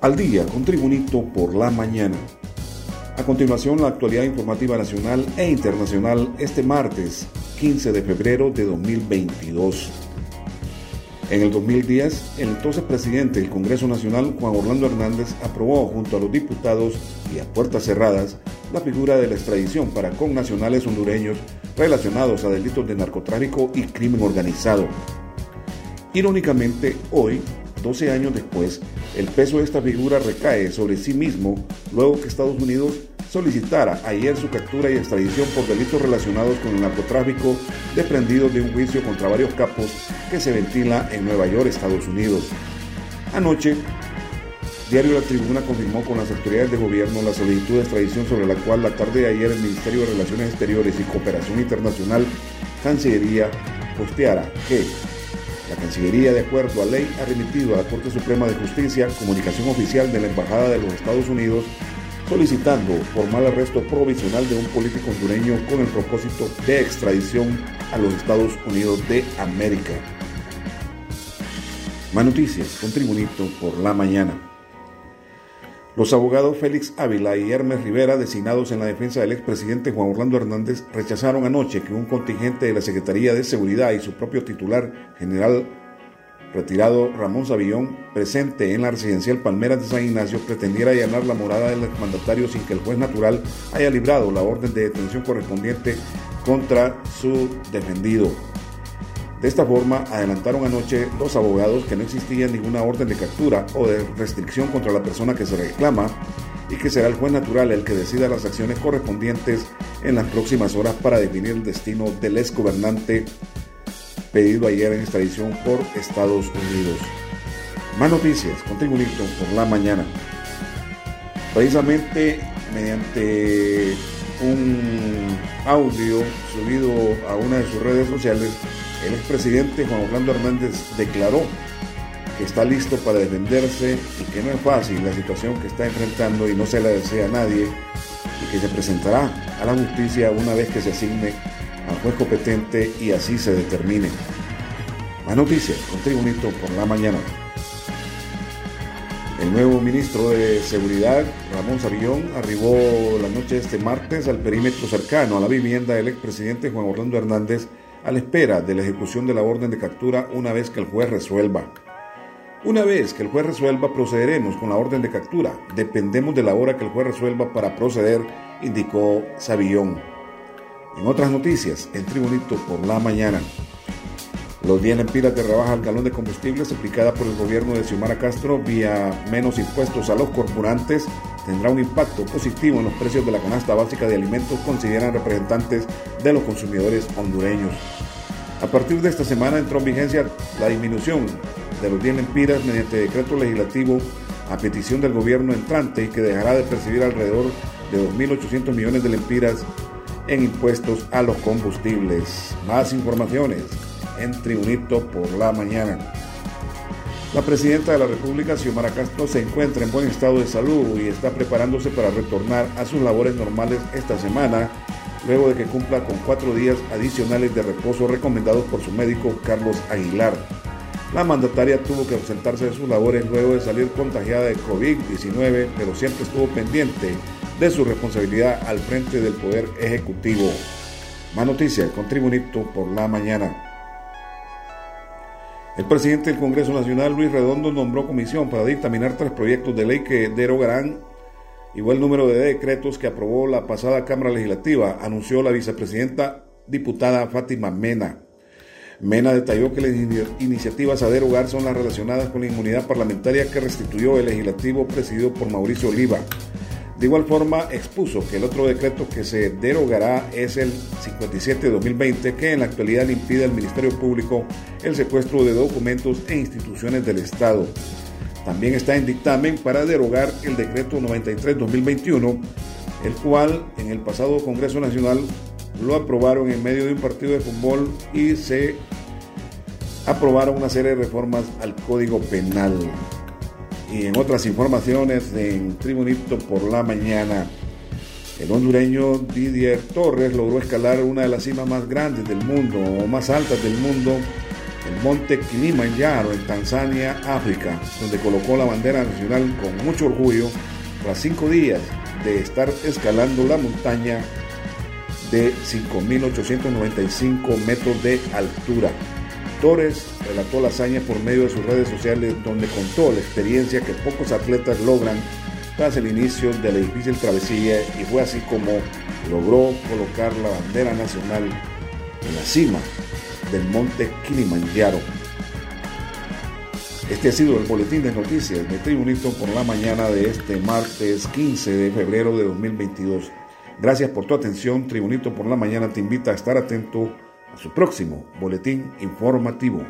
al día con Tribunito por la mañana. A continuación, la actualidad informativa nacional e internacional este martes 15 de febrero de 2022. En el 2010, el entonces presidente del Congreso Nacional, Juan Orlando Hernández, aprobó junto a los diputados y a puertas cerradas la figura de la extradición para connacionales hondureños relacionados a delitos de narcotráfico y crimen organizado. Irónicamente, hoy, 12 años después, el peso de esta figura recae sobre sí mismo luego que Estados Unidos solicitara ayer su captura y extradición por delitos relacionados con el narcotráfico desprendidos de un juicio contra varios capos que se ventila en Nueva York, Estados Unidos. Anoche, Diario La Tribuna confirmó con las autoridades de gobierno la solicitud de extradición sobre la cual la tarde de ayer el Ministerio de Relaciones Exteriores y Cooperación Internacional, Cancillería, posteara que la Cancillería, de acuerdo a ley, ha remitido a la Corte Suprema de Justicia comunicación oficial de la Embajada de los Estados Unidos solicitando formal arresto provisional de un político hondureño con el propósito de extradición a los Estados Unidos de América. Más noticias con Tribunito por la mañana. Los abogados Félix Ávila y Hermes Rivera, designados en la defensa del expresidente Juan Orlando Hernández, rechazaron anoche que un contingente de la Secretaría de Seguridad y su propio titular, general retirado Ramón Savillón, presente en la residencial Palmeras de San Ignacio, pretendiera allanar la morada del exmandatario sin que el juez natural haya librado la orden de detención correspondiente contra su defendido. De esta forma, adelantaron anoche los abogados que no existía ninguna orden de captura o de restricción contra la persona que se reclama y que será el juez natural el que decida las acciones correspondientes en las próximas horas para definir el destino del exgobernante pedido ayer en extradición por Estados Unidos. Más noticias con Tribunito por la mañana. Precisamente mediante un audio subido a una de sus redes sociales, el expresidente Juan Orlando Hernández declaró que está listo para defenderse y que no es fácil la situación que está enfrentando y no se la desea a nadie y que se presentará a la justicia una vez que se asigne al juez competente y así se determine. Más noticias con Tribunito por la mañana. El nuevo ministro de Seguridad, Ramón Savillón, arribó la noche de este martes al perímetro cercano a la vivienda del expresidente Juan Orlando Hernández a la espera de la ejecución de la orden de captura una vez que el juez resuelva. Una vez que el juez resuelva, procederemos con la orden de captura. Dependemos de la hora que el juez resuelva para proceder, indicó Savillón. En otras noticias, en Tribunito por la mañana. Los 10 lempiras de rebaja al galón de combustibles aplicada por el gobierno de Xiomara Castro vía menos impuestos a los corporantes tendrá un impacto positivo en los precios de la canasta básica de alimentos, consideran representantes de los consumidores hondureños. A partir de esta semana entró en vigencia la disminución de los 10 lempiras mediante decreto legislativo a petición del gobierno entrante y que dejará de percibir alrededor de 2.800 millones de lempiras en impuestos a los combustibles. Más informaciones en Tribunito por la mañana. La presidenta de la República, Xiomara Castro, se encuentra en buen estado de salud y está preparándose para retornar a sus labores normales esta semana, luego de que cumpla con cuatro días adicionales de reposo recomendados por su médico Carlos Aguilar. La mandataria tuvo que ausentarse de sus labores luego de salir contagiada de COVID-19, pero siempre estuvo pendiente de su responsabilidad al frente del Poder Ejecutivo. Más noticias con Tribunito por la mañana. El presidente del Congreso Nacional, Luis Redondo, nombró comisión para dictaminar tres proyectos de ley que derogarán igual número de decretos que aprobó la pasada Cámara Legislativa, anunció la vicepresidenta diputada Fátima Mena. Mena detalló que las iniciativas a derogar son las relacionadas con la inmunidad parlamentaria que restituyó el legislativo presidido por Mauricio Oliva. De igual forma, expuso que el otro decreto que se derogará es el 57-2020, que en la actualidad le impide al Ministerio Público el secuestro de documentos e instituciones del Estado. También está en dictamen para derogar el decreto 93-2021, el cual en el pasado Congreso Nacional lo aprobaron en medio de un partido de fútbol y se aprobaron una serie de reformas al Código Penal. Y en otras informaciones en Tribunito por la mañana, el hondureño Didier Torres logró escalar una de las cimas más grandes del mundo o más altas del mundo el monte Kilimanjaro en Tanzania, África, donde colocó la bandera nacional con mucho orgullo tras cinco días de estar escalando la montaña de 5.895 metros de altura. Torres relató la hazaña por medio de sus redes sociales donde contó la experiencia que pocos atletas logran tras el inicio de la difícil travesía y fue así como logró colocar la bandera nacional en la cima del monte Kilimanjaro. Este ha sido el boletín de noticias de Tribunito por la mañana de este martes 15 de febrero de 2022. Gracias por tu atención. Tribunito por la mañana te invita a estar atento a su próximo boletín informativo.